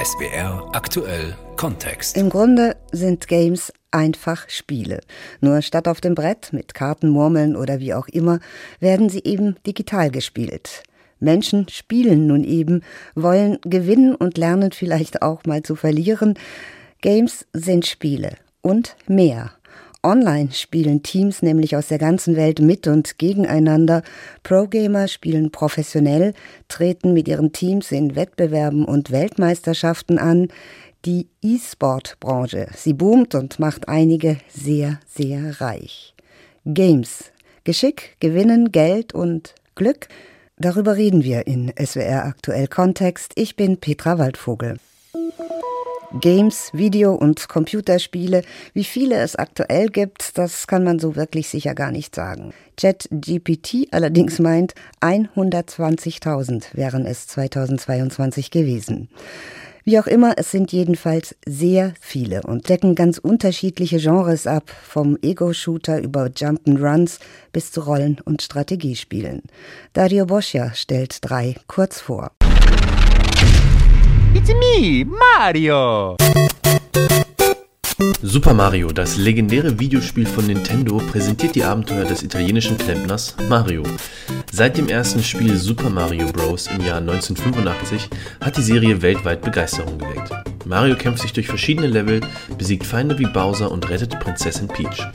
SWR aktuell Kontext. Im Grunde sind Games einfach Spiele. Nur statt auf dem Brett mit Karten, Murmeln oder wie auch immer, werden sie eben digital gespielt. Menschen spielen nun eben, wollen gewinnen und lernen vielleicht auch mal zu verlieren. Games sind Spiele und mehr. Online spielen Teams nämlich aus der ganzen Welt mit und gegeneinander. Pro-Gamer spielen professionell, treten mit ihren Teams in Wettbewerben und Weltmeisterschaften an. Die E-Sport-Branche, sie boomt und macht einige sehr, sehr reich. Games. Geschick, Gewinnen, Geld und Glück. Darüber reden wir in SWR Aktuell Kontext. Ich bin Petra Waldvogel. Games, Video- und Computerspiele, wie viele es aktuell gibt, das kann man so wirklich sicher gar nicht sagen. ChatGPT allerdings meint, 120.000 wären es 2022 gewesen. Wie auch immer, es sind jedenfalls sehr viele und decken ganz unterschiedliche Genres ab, vom Ego-Shooter über Jump'n'Runs bis zu Rollen- und Strategiespielen. Dario Boscia stellt drei kurz vor. It's me, Mario! Super Mario, das legendäre Videospiel von Nintendo, präsentiert die Abenteuer des italienischen Klempners Mario. Seit dem ersten Spiel Super Mario Bros. im Jahr 1985 hat die Serie weltweit Begeisterung geweckt. Mario kämpft sich durch verschiedene Level, besiegt Feinde wie Bowser und rettet Prinzessin Peach.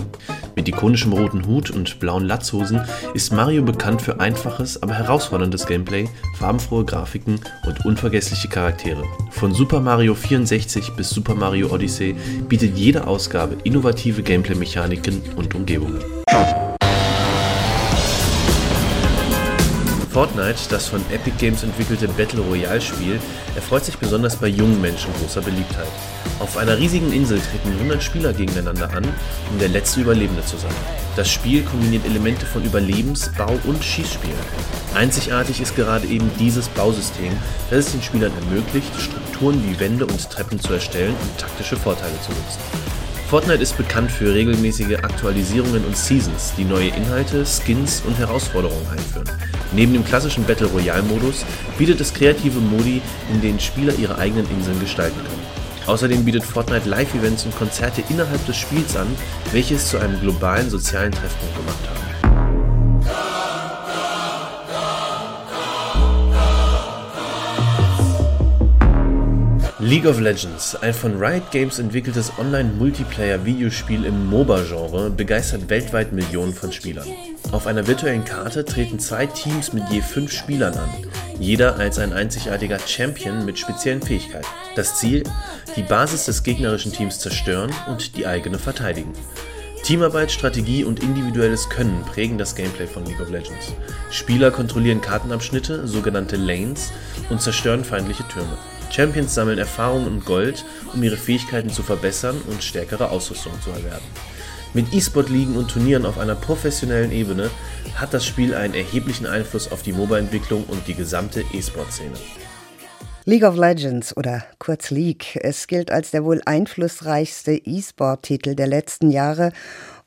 Mit ikonischem roten Hut und blauen Latzhosen ist Mario bekannt für einfaches, aber herausforderndes Gameplay, farbenfrohe Grafiken und unvergessliche Charaktere. Von Super Mario 64 bis Super Mario Odyssey bietet jede Ausgabe innovative Gameplay-Mechaniken und Umgebungen. Fortnite, das von Epic Games entwickelte Battle Royale Spiel, erfreut sich besonders bei jungen Menschen großer Beliebtheit. Auf einer riesigen Insel treten 100 Spieler gegeneinander an, um der letzte Überlebende zu sein. Das Spiel kombiniert Elemente von Überlebens-, Bau- und Schießspielen. Einzigartig ist gerade eben dieses Bausystem, das es den Spielern ermöglicht, Strukturen wie Wände und Treppen zu erstellen und taktische Vorteile zu nutzen. Fortnite ist bekannt für regelmäßige Aktualisierungen und Seasons, die neue Inhalte, Skins und Herausforderungen einführen. Neben dem klassischen Battle Royale Modus bietet es kreative Modi, in denen Spieler ihre eigenen Inseln gestalten können. Außerdem bietet Fortnite Live-Events und Konzerte innerhalb des Spiels an, welche es zu einem globalen sozialen Treffpunkt gemacht haben. League of Legends, ein von Riot Games entwickeltes Online-Multiplayer-Videospiel im MOBA-Genre, begeistert weltweit Millionen von Spielern. Auf einer virtuellen Karte treten zwei Teams mit je fünf Spielern an, jeder als ein einzigartiger Champion mit speziellen Fähigkeiten. Das Ziel? Die Basis des gegnerischen Teams zerstören und die eigene verteidigen. Teamarbeit, Strategie und individuelles Können prägen das Gameplay von League of Legends. Spieler kontrollieren Kartenabschnitte, sogenannte Lanes, und zerstören feindliche Türme. Champions sammeln Erfahrung und Gold, um ihre Fähigkeiten zu verbessern und stärkere Ausrüstung zu erwerben. Mit E-Sport-Ligen und Turnieren auf einer professionellen Ebene hat das Spiel einen erheblichen Einfluss auf die MOBA-Entwicklung und die gesamte E-Sport-Szene. League of Legends oder kurz League. Es gilt als der wohl einflussreichste E-Sport-Titel der letzten Jahre.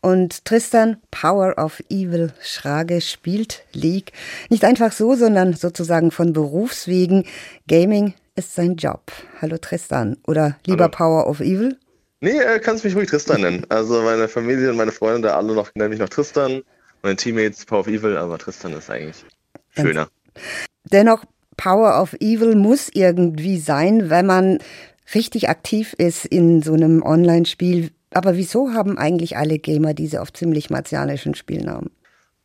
Und Tristan Power of Evil Schrage spielt League nicht einfach so, sondern sozusagen von Berufswegen. Gaming ist sein Job. Hallo Tristan. Oder lieber Hallo. Power of Evil? Nee, äh, kannst mich ruhig Tristan nennen. Also meine Familie und meine Freunde alle noch nennen mich noch Tristan. Meine Teammates Power of Evil, aber Tristan ist eigentlich schöner. Dennoch, Power of Evil muss irgendwie sein, wenn man richtig aktiv ist in so einem Online-Spiel. Aber wieso haben eigentlich alle Gamer diese oft ziemlich martialischen Spielnamen?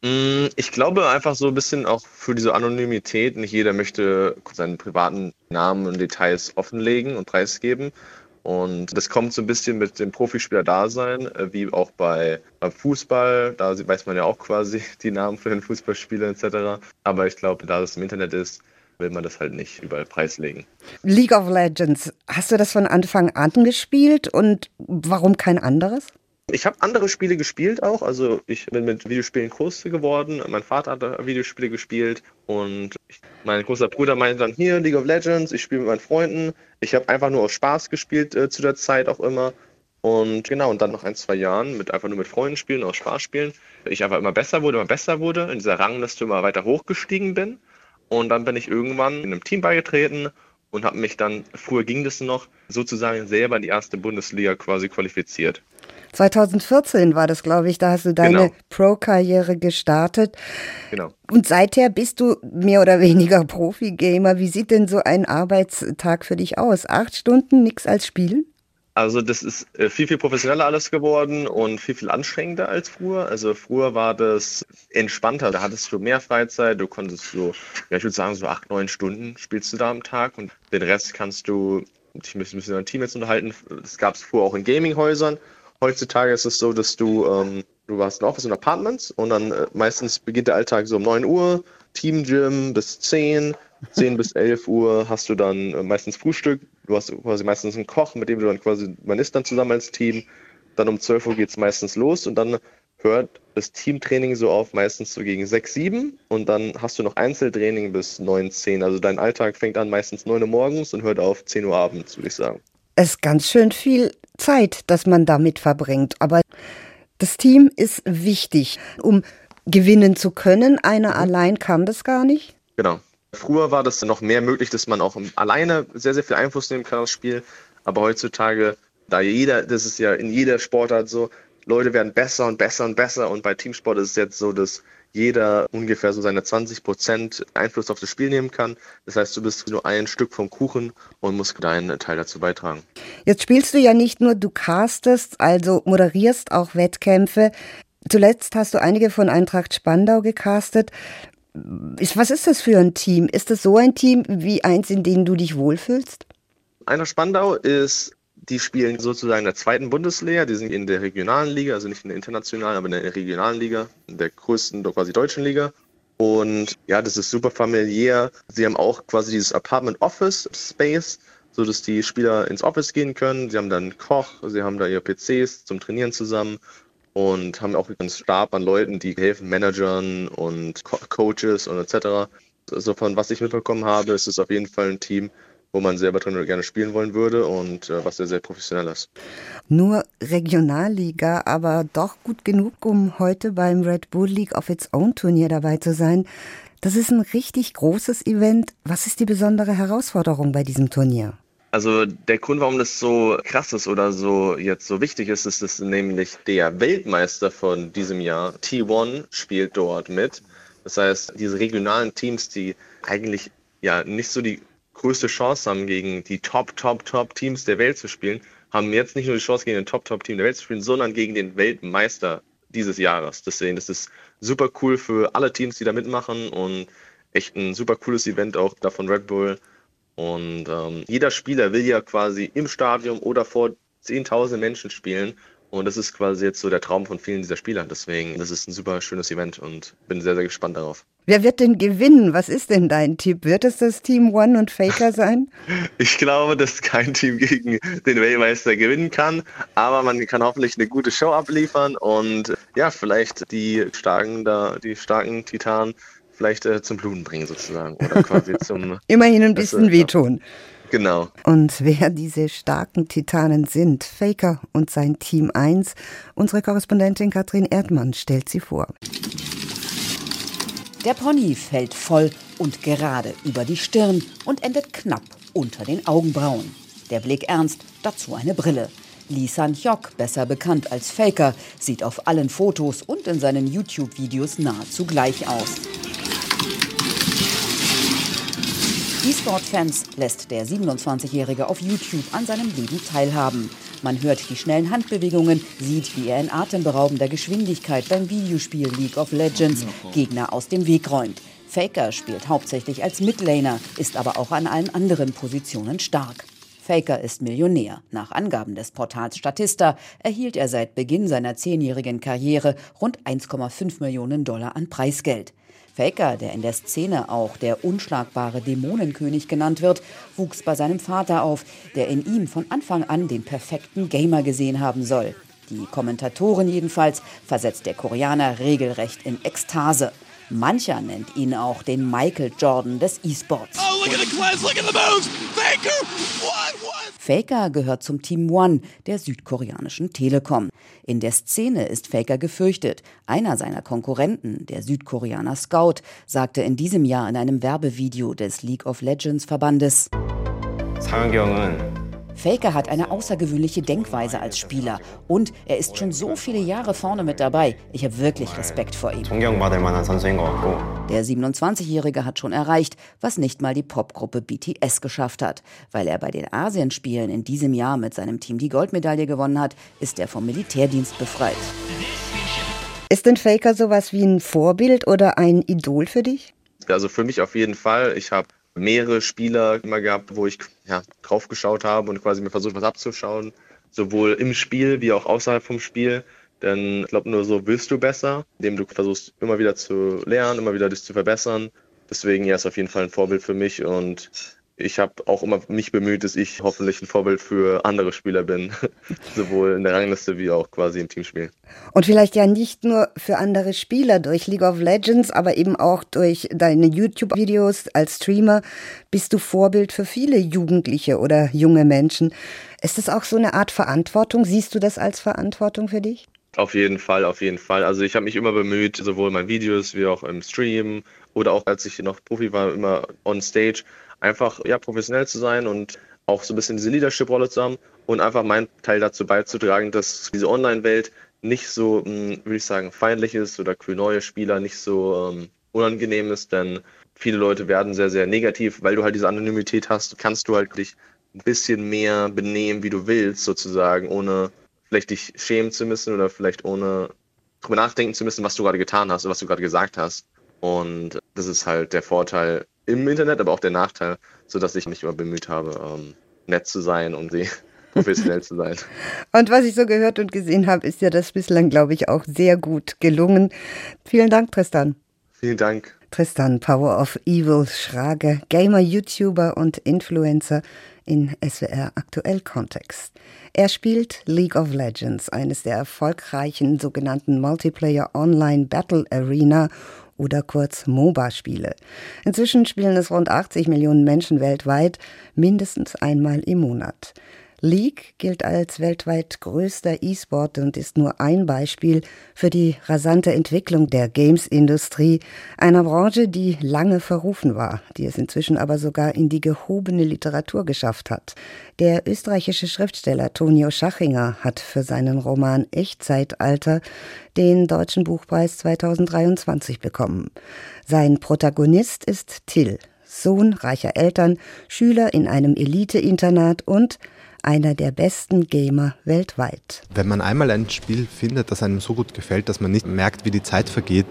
Mm, ich glaube einfach so ein bisschen auch für diese Anonymität. Nicht jeder möchte seinen privaten Namen und Details offenlegen und preisgeben. Und das kommt so ein bisschen mit dem Profispieler-Dasein, äh, wie auch bei, beim Fußball. Da weiß man ja auch quasi die Namen von den Fußballspielern etc. Aber ich glaube, da das im Internet ist, will man das halt nicht überall preislegen. League of Legends, hast du das von Anfang an gespielt und warum kein anderes? Ich habe andere Spiele gespielt auch. Also ich bin mit Videospielen groß geworden. Mein Vater hat Videospiele gespielt und ich, mein großer Bruder meinte dann hier League of Legends. Ich spiele mit meinen Freunden. Ich habe einfach nur aus Spaß gespielt äh, zu der Zeit auch immer. Und genau, und dann nach ein, zwei Jahren mit einfach nur mit Freunden spielen, aus Spaß spielen, ich einfach immer besser wurde, immer besser wurde, in dieser Rangliste immer weiter hochgestiegen bin. Und dann bin ich irgendwann in einem Team beigetreten und habe mich dann, früher ging das noch, sozusagen selber in die erste Bundesliga quasi qualifiziert. 2014 war das, glaube ich, da hast du deine genau. Pro-Karriere gestartet. Genau. Und seither bist du mehr oder weniger Profi-Gamer. Wie sieht denn so ein Arbeitstag für dich aus? Acht Stunden, nichts als Spielen? Also das ist äh, viel, viel professioneller alles geworden und viel, viel anstrengender als früher. Also früher war das entspannter. Da hattest du mehr Freizeit. Du konntest so, ja, ich würde sagen, so acht, neun Stunden spielst du da am Tag und den Rest kannst du dich ein bisschen mit deinem Team jetzt unterhalten. Das gab es früher auch in Gaminghäusern. Heutzutage ist es so, dass du, ähm, du hast ein Office und Apartments und dann äh, meistens beginnt der Alltag so um 9 Uhr, Team Gym bis 10, 10 bis 11 Uhr hast du dann äh, meistens Frühstück. Du hast quasi meistens einen Koch, mit dem du dann quasi, man isst dann zusammen als Team. Dann um 12 Uhr geht es meistens los und dann hört das Teamtraining so auf, meistens so gegen 6, 7 und dann hast du noch Einzeltraining bis 9, 10. Also dein Alltag fängt an meistens 9 Uhr morgens und hört auf 10 Uhr abends, würde ich sagen. Es ist ganz schön viel Zeit, das man damit verbringt. Aber das Team ist wichtig, um gewinnen zu können. Einer allein kann das gar nicht. Genau. Früher war das noch mehr möglich, dass man auch alleine sehr, sehr viel Einfluss nehmen kann aufs Spiel. Aber heutzutage, da jeder, das ist ja in jeder Sportart so, Leute werden besser und besser und besser. Und bei Teamsport ist es jetzt so, dass jeder ungefähr so seine 20 Prozent Einfluss auf das Spiel nehmen kann. Das heißt, du bist nur ein Stück vom Kuchen und musst deinen Teil dazu beitragen. Jetzt spielst du ja nicht nur, du castest, also moderierst auch Wettkämpfe. Zuletzt hast du einige von Eintracht Spandau gecastet. Was ist das für ein Team? Ist das so ein Team wie eins, in dem du dich wohlfühlst? Eintracht Spandau ist die spielen sozusagen in der zweiten Bundesliga, die sind in der regionalen Liga, also nicht in der internationalen, aber in der regionalen Liga, in der größten quasi deutschen Liga. Und ja, das ist super familiär. Sie haben auch quasi dieses Apartment Office Space, so dass die Spieler ins Office gehen können. Sie haben dann einen Koch, sie haben da ihre PCs zum Trainieren zusammen und haben auch einen Stab an Leuten, die helfen, Managern und Co Coaches und etc. Also von was ich mitbekommen habe, ist es auf jeden Fall ein Team, wo man selber drin gerne spielen wollen würde und äh, was sehr, sehr professionell ist. Nur Regionalliga, aber doch gut genug, um heute beim Red Bull League of Its Own Turnier dabei zu sein. Das ist ein richtig großes Event. Was ist die besondere Herausforderung bei diesem Turnier? Also der Grund, warum das so krass ist oder so jetzt so wichtig ist, ist, dass nämlich der Weltmeister von diesem Jahr, T1, spielt dort mit. Das heißt, diese regionalen Teams, die eigentlich ja nicht so die größte Chance haben, gegen die Top, Top, Top Teams der Welt zu spielen, haben jetzt nicht nur die Chance, gegen den Top, Top Team der Welt zu spielen, sondern gegen den Weltmeister dieses Jahres. Deswegen ist es super cool für alle Teams, die da mitmachen und echt ein super cooles Event auch da von Red Bull. Und ähm, jeder Spieler will ja quasi im Stadion oder vor 10.000 Menschen spielen. Und das ist quasi jetzt so der Traum von vielen dieser Spieler. Deswegen, das ist ein super schönes Event und bin sehr, sehr gespannt darauf. Wer wird denn gewinnen? Was ist denn dein Tipp? Wird es das Team One und Faker sein? Ich glaube, dass kein Team gegen den Weltmeister gewinnen kann, aber man kann hoffentlich eine gute Show abliefern und ja, vielleicht die starken, da, die starken Titanen vielleicht äh, zum Bluten bringen sozusagen oder quasi zum immerhin ein bisschen das, wehtun. Genau. Und wer diese starken Titanen sind, Faker und sein Team 1, unsere Korrespondentin Katrin Erdmann stellt sie vor. Der Pony fällt voll und gerade über die Stirn und endet knapp unter den Augenbrauen. Der Blick ernst, dazu eine Brille. Lee San-hyok, besser bekannt als Faker, sieht auf allen Fotos und in seinen YouTube-Videos nahezu gleich aus. E-Sport-Fans lässt der 27-Jährige auf YouTube an seinem Leben teilhaben. Man hört die schnellen Handbewegungen, sieht, wie er in atemberaubender Geschwindigkeit beim Videospiel League of Legends Gegner aus dem Weg räumt. Faker spielt hauptsächlich als Midlaner, ist aber auch an allen anderen Positionen stark. Faker ist Millionär. Nach Angaben des Portals Statista erhielt er seit Beginn seiner zehnjährigen Karriere rund 1,5 Millionen Dollar an Preisgeld. Faker, der in der Szene auch der unschlagbare Dämonenkönig genannt wird, wuchs bei seinem Vater auf, der in ihm von Anfang an den perfekten Gamer gesehen haben soll. Die Kommentatoren jedenfalls versetzt der Koreaner regelrecht in Ekstase. Mancher nennt ihn auch den Michael Jordan des E-Sports. Oh, Faker gehört zum Team One der südkoreanischen Telekom. In der Szene ist Faker gefürchtet. Einer seiner Konkurrenten, der Südkoreaner Scout, sagte in diesem Jahr in einem Werbevideo des League of Legends Verbandes, Faker hat eine außergewöhnliche Denkweise als Spieler und er ist schon so viele Jahre vorne mit dabei. Ich habe wirklich Respekt vor ihm. Der 27-Jährige hat schon erreicht, was nicht mal die Popgruppe BTS geschafft hat. Weil er bei den Asienspielen in diesem Jahr mit seinem Team die Goldmedaille gewonnen hat, ist er vom Militärdienst befreit. Ist denn Faker sowas wie ein Vorbild oder ein Idol für dich? Also für mich auf jeden Fall. Ich habe mehrere Spieler immer gehabt, wo ich ja, drauf geschaut habe und quasi mir versucht, was abzuschauen. Sowohl im Spiel wie auch außerhalb vom Spiel. Denn ich glaube, nur so wirst du besser, indem du versuchst, immer wieder zu lernen, immer wieder dich zu verbessern. Deswegen ja, ist auf jeden Fall ein Vorbild für mich und ich habe auch immer mich bemüht, dass ich hoffentlich ein Vorbild für andere Spieler bin, sowohl in der Rangliste wie auch quasi im Teamspiel. Und vielleicht ja nicht nur für andere Spieler durch League of Legends, aber eben auch durch deine YouTube-Videos als Streamer bist du Vorbild für viele Jugendliche oder junge Menschen. Ist das auch so eine Art Verantwortung? Siehst du das als Verantwortung für dich? Auf jeden Fall, auf jeden Fall. Also ich habe mich immer bemüht, sowohl in meinen Videos wie auch im Stream oder auch als ich noch Profi war, immer on stage, einfach ja, professionell zu sein und auch so ein bisschen diese Leadership-Rolle zu haben und einfach meinen Teil dazu beizutragen, dass diese Online-Welt nicht so, hm, würde ich sagen, feindlich ist oder für neue Spieler nicht so ähm, unangenehm ist, denn viele Leute werden sehr, sehr negativ, weil du halt diese Anonymität hast, kannst du halt dich ein bisschen mehr benehmen, wie du willst, sozusagen, ohne vielleicht dich schämen zu müssen oder vielleicht ohne drüber nachdenken zu müssen, was du gerade getan hast oder was du gerade gesagt hast. Und das ist halt der Vorteil im Internet, aber auch der Nachteil, sodass ich mich immer bemüht habe, ähm, nett zu sein und sie professionell zu sein. Und was ich so gehört und gesehen habe, ist ja das bislang, glaube ich, auch sehr gut gelungen. Vielen Dank, Tristan. Vielen Dank. Tristan Power of Evil Schrage, Gamer, YouTuber und Influencer in SWR Aktuell Kontext. Er spielt League of Legends, eines der erfolgreichen sogenannten Multiplayer Online Battle Arena oder kurz MOBA-Spiele. Inzwischen spielen es rund 80 Millionen Menschen weltweit, mindestens einmal im Monat. League gilt als weltweit größter E-Sport und ist nur ein Beispiel für die rasante Entwicklung der Games-Industrie, einer Branche, die lange verrufen war, die es inzwischen aber sogar in die gehobene Literatur geschafft hat. Der österreichische Schriftsteller Tonio Schachinger hat für seinen Roman Echtzeitalter den Deutschen Buchpreis 2023 bekommen. Sein Protagonist ist Till, Sohn reicher Eltern, Schüler in einem Elite-Internat und einer der besten Gamer weltweit. Wenn man einmal ein Spiel findet, das einem so gut gefällt, dass man nicht merkt, wie die Zeit vergeht,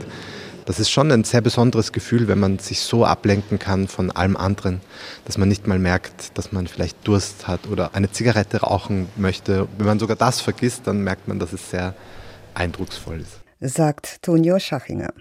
das ist schon ein sehr besonderes Gefühl, wenn man sich so ablenken kann von allem anderen, dass man nicht mal merkt, dass man vielleicht Durst hat oder eine Zigarette rauchen möchte. Wenn man sogar das vergisst, dann merkt man, dass es sehr eindrucksvoll ist. Sagt Tonio Schachinger.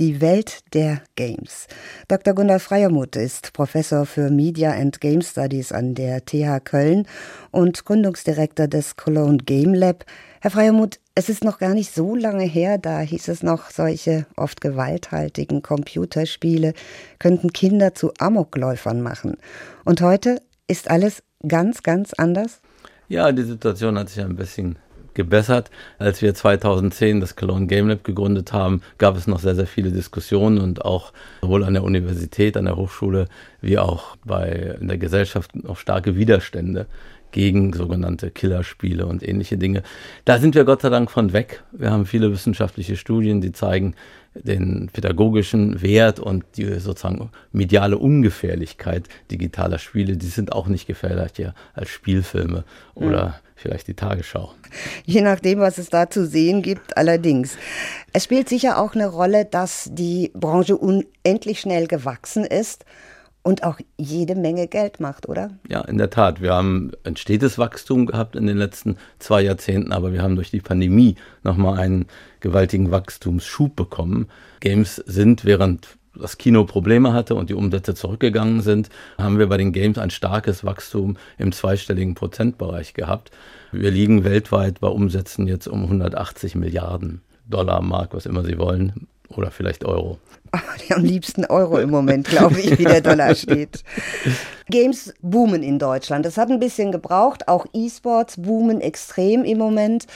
Die Welt der Games. Dr. Gunnar Freiermuth ist Professor für Media and Game Studies an der TH Köln und Gründungsdirektor des Cologne Game Lab. Herr Freiermuth, es ist noch gar nicht so lange her, da hieß es noch, solche oft gewalthaltigen Computerspiele könnten Kinder zu Amokläufern machen. Und heute ist alles ganz, ganz anders? Ja, die Situation hat sich ein bisschen gebessert. Als wir 2010 das Cologne Game Lab gegründet haben, gab es noch sehr, sehr viele Diskussionen und auch sowohl an der Universität, an der Hochschule, wie auch bei, in der Gesellschaft noch starke Widerstände gegen sogenannte Killerspiele und ähnliche Dinge. Da sind wir Gott sei Dank von weg. Wir haben viele wissenschaftliche Studien, die zeigen den pädagogischen Wert und die sozusagen mediale Ungefährlichkeit digitaler Spiele. Die sind auch nicht gefährlicher als Spielfilme oder mhm. vielleicht die Tagesschau. Je nachdem, was es da zu sehen gibt, allerdings. Es spielt sicher auch eine Rolle, dass die Branche unendlich schnell gewachsen ist und auch jede Menge Geld macht, oder? Ja, in der Tat. Wir haben ein stetes Wachstum gehabt in den letzten zwei Jahrzehnten, aber wir haben durch die Pandemie nochmal einen gewaltigen Wachstumsschub bekommen. Games sind, während das Kino Probleme hatte und die Umsätze zurückgegangen sind, haben wir bei den Games ein starkes Wachstum im zweistelligen Prozentbereich gehabt. Wir liegen weltweit bei Umsätzen jetzt um 180 Milliarden Dollar, Mark, was immer Sie wollen, oder vielleicht Euro. Am liebsten Euro im Moment, glaube ich, wie der Dollar steht. Games boomen in Deutschland. Das hat ein bisschen gebraucht. Auch E-Sports boomen extrem im Moment.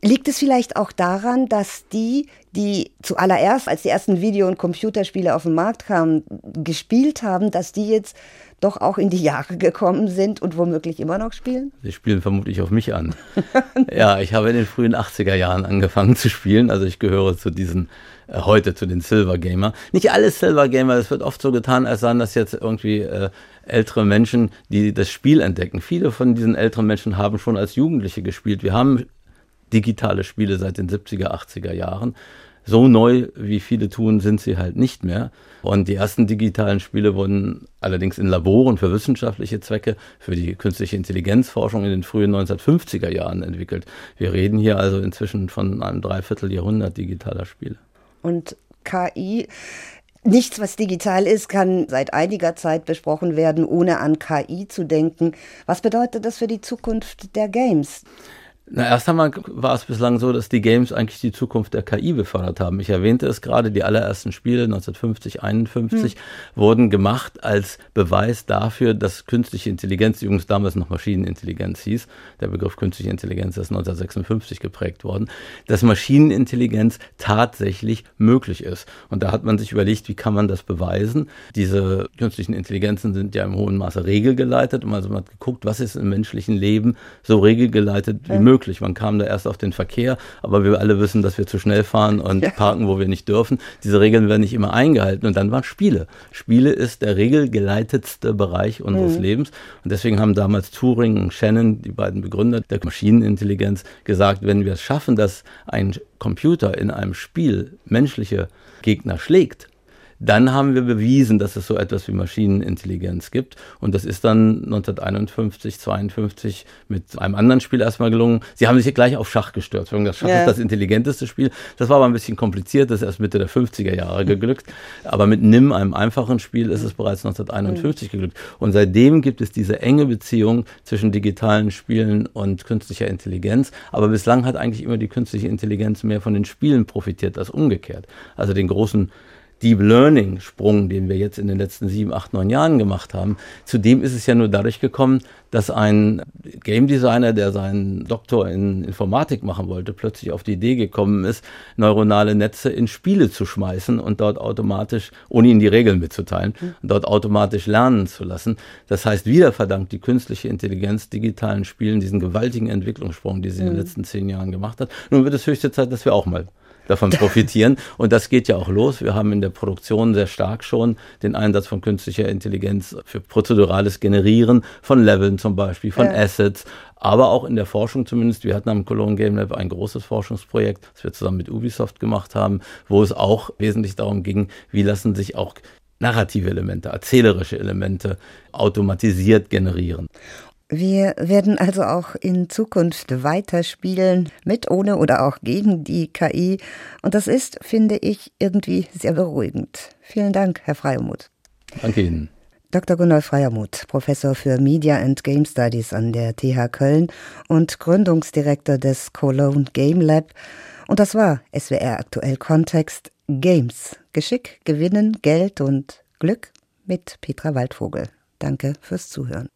Liegt es vielleicht auch daran, dass die, die zuallererst, als die ersten Video- und Computerspiele auf den Markt kamen, gespielt haben, dass die jetzt doch auch in die Jahre gekommen sind und womöglich immer noch spielen? Sie spielen vermutlich auf mich an. ja, ich habe in den frühen 80er Jahren angefangen zu spielen. Also ich gehöre zu diesen, äh, heute zu den Silver Gamer. Nicht alle Silver Gamer, es wird oft so getan, als seien das jetzt irgendwie äh, ältere Menschen, die das Spiel entdecken. Viele von diesen älteren Menschen haben schon als Jugendliche gespielt. Wir haben digitale Spiele seit den 70er, 80er Jahren so neu, wie viele tun, sind sie halt nicht mehr. Und die ersten digitalen Spiele wurden allerdings in Laboren für wissenschaftliche Zwecke, für die künstliche Intelligenzforschung in den frühen 1950er Jahren entwickelt. Wir reden hier also inzwischen von einem Dreivierteljahrhundert digitaler Spiele. Und KI Nichts, was digital ist, kann seit einiger Zeit besprochen werden, ohne an KI zu denken. Was bedeutet das für die Zukunft der Games? Na, erst einmal war es bislang so, dass die Games eigentlich die Zukunft der KI befördert haben. Ich erwähnte es gerade, die allerersten Spiele 1950, 51 hm. wurden gemacht als Beweis dafür, dass künstliche Intelligenz, die übrigens damals noch Maschinenintelligenz hieß, der Begriff künstliche Intelligenz ist 1956 geprägt worden, dass Maschinenintelligenz tatsächlich möglich ist. Und da hat man sich überlegt, wie kann man das beweisen? Diese künstlichen Intelligenzen sind ja im hohen Maße regelgeleitet und also man hat geguckt, was ist im menschlichen Leben so regelgeleitet wie ja. möglich möglich. Man kam da erst auf den Verkehr, aber wir alle wissen, dass wir zu schnell fahren und ja. parken, wo wir nicht dürfen. Diese Regeln werden nicht immer eingehalten. Und dann waren Spiele. Spiele ist der regelgeleitetste Bereich unseres mhm. Lebens. Und deswegen haben damals Turing und Shannon, die beiden Begründer der Maschinenintelligenz, gesagt, wenn wir es schaffen, dass ein Computer in einem Spiel menschliche Gegner schlägt, dann haben wir bewiesen, dass es so etwas wie Maschinenintelligenz gibt. Und das ist dann 1951, 52 mit einem anderen Spiel erstmal gelungen. Sie haben sich hier gleich auf Schach gestürzt. Das Schach ja. ist das intelligenteste Spiel. Das war aber ein bisschen kompliziert. Das ist erst Mitte der 50er Jahre geglückt. Aber mit NIM, einem einfachen Spiel, ist es bereits 1951 geglückt. Und seitdem gibt es diese enge Beziehung zwischen digitalen Spielen und künstlicher Intelligenz. Aber bislang hat eigentlich immer die künstliche Intelligenz mehr von den Spielen profitiert als umgekehrt. Also den großen Deep Learning Sprung, den wir jetzt in den letzten sieben, acht, neun Jahren gemacht haben, zudem ist es ja nur dadurch gekommen, dass ein Game Designer, der seinen Doktor in Informatik machen wollte, plötzlich auf die Idee gekommen ist, neuronale Netze in Spiele zu schmeißen und dort automatisch, ohne ihnen die Regeln mitzuteilen, mhm. dort automatisch lernen zu lassen. Das heißt, wieder verdankt die künstliche Intelligenz digitalen Spielen diesen gewaltigen Entwicklungssprung, die sie in den letzten zehn Jahren gemacht hat. Nun wird es höchste Zeit, dass wir auch mal davon profitieren. Und das geht ja auch los. Wir haben in der Produktion sehr stark schon den Einsatz von künstlicher Intelligenz für prozedurales Generieren von Leveln zum Beispiel, von ja. Assets, aber auch in der Forschung zumindest. Wir hatten am Cologne Game Lab ein großes Forschungsprojekt, das wir zusammen mit Ubisoft gemacht haben, wo es auch wesentlich darum ging, wie lassen sich auch narrative Elemente, erzählerische Elemente automatisiert generieren. Wir werden also auch in Zukunft weiterspielen, mit, ohne oder auch gegen die KI. Und das ist, finde ich, irgendwie sehr beruhigend. Vielen Dank, Herr Freiermuth. Danke Ihnen. Dr. Gunnar Freiermuth, Professor für Media and Game Studies an der TH Köln und Gründungsdirektor des Cologne Game Lab. Und das war SWR aktuell Kontext Games. Geschick, Gewinnen, Geld und Glück mit Petra Waldvogel. Danke fürs Zuhören.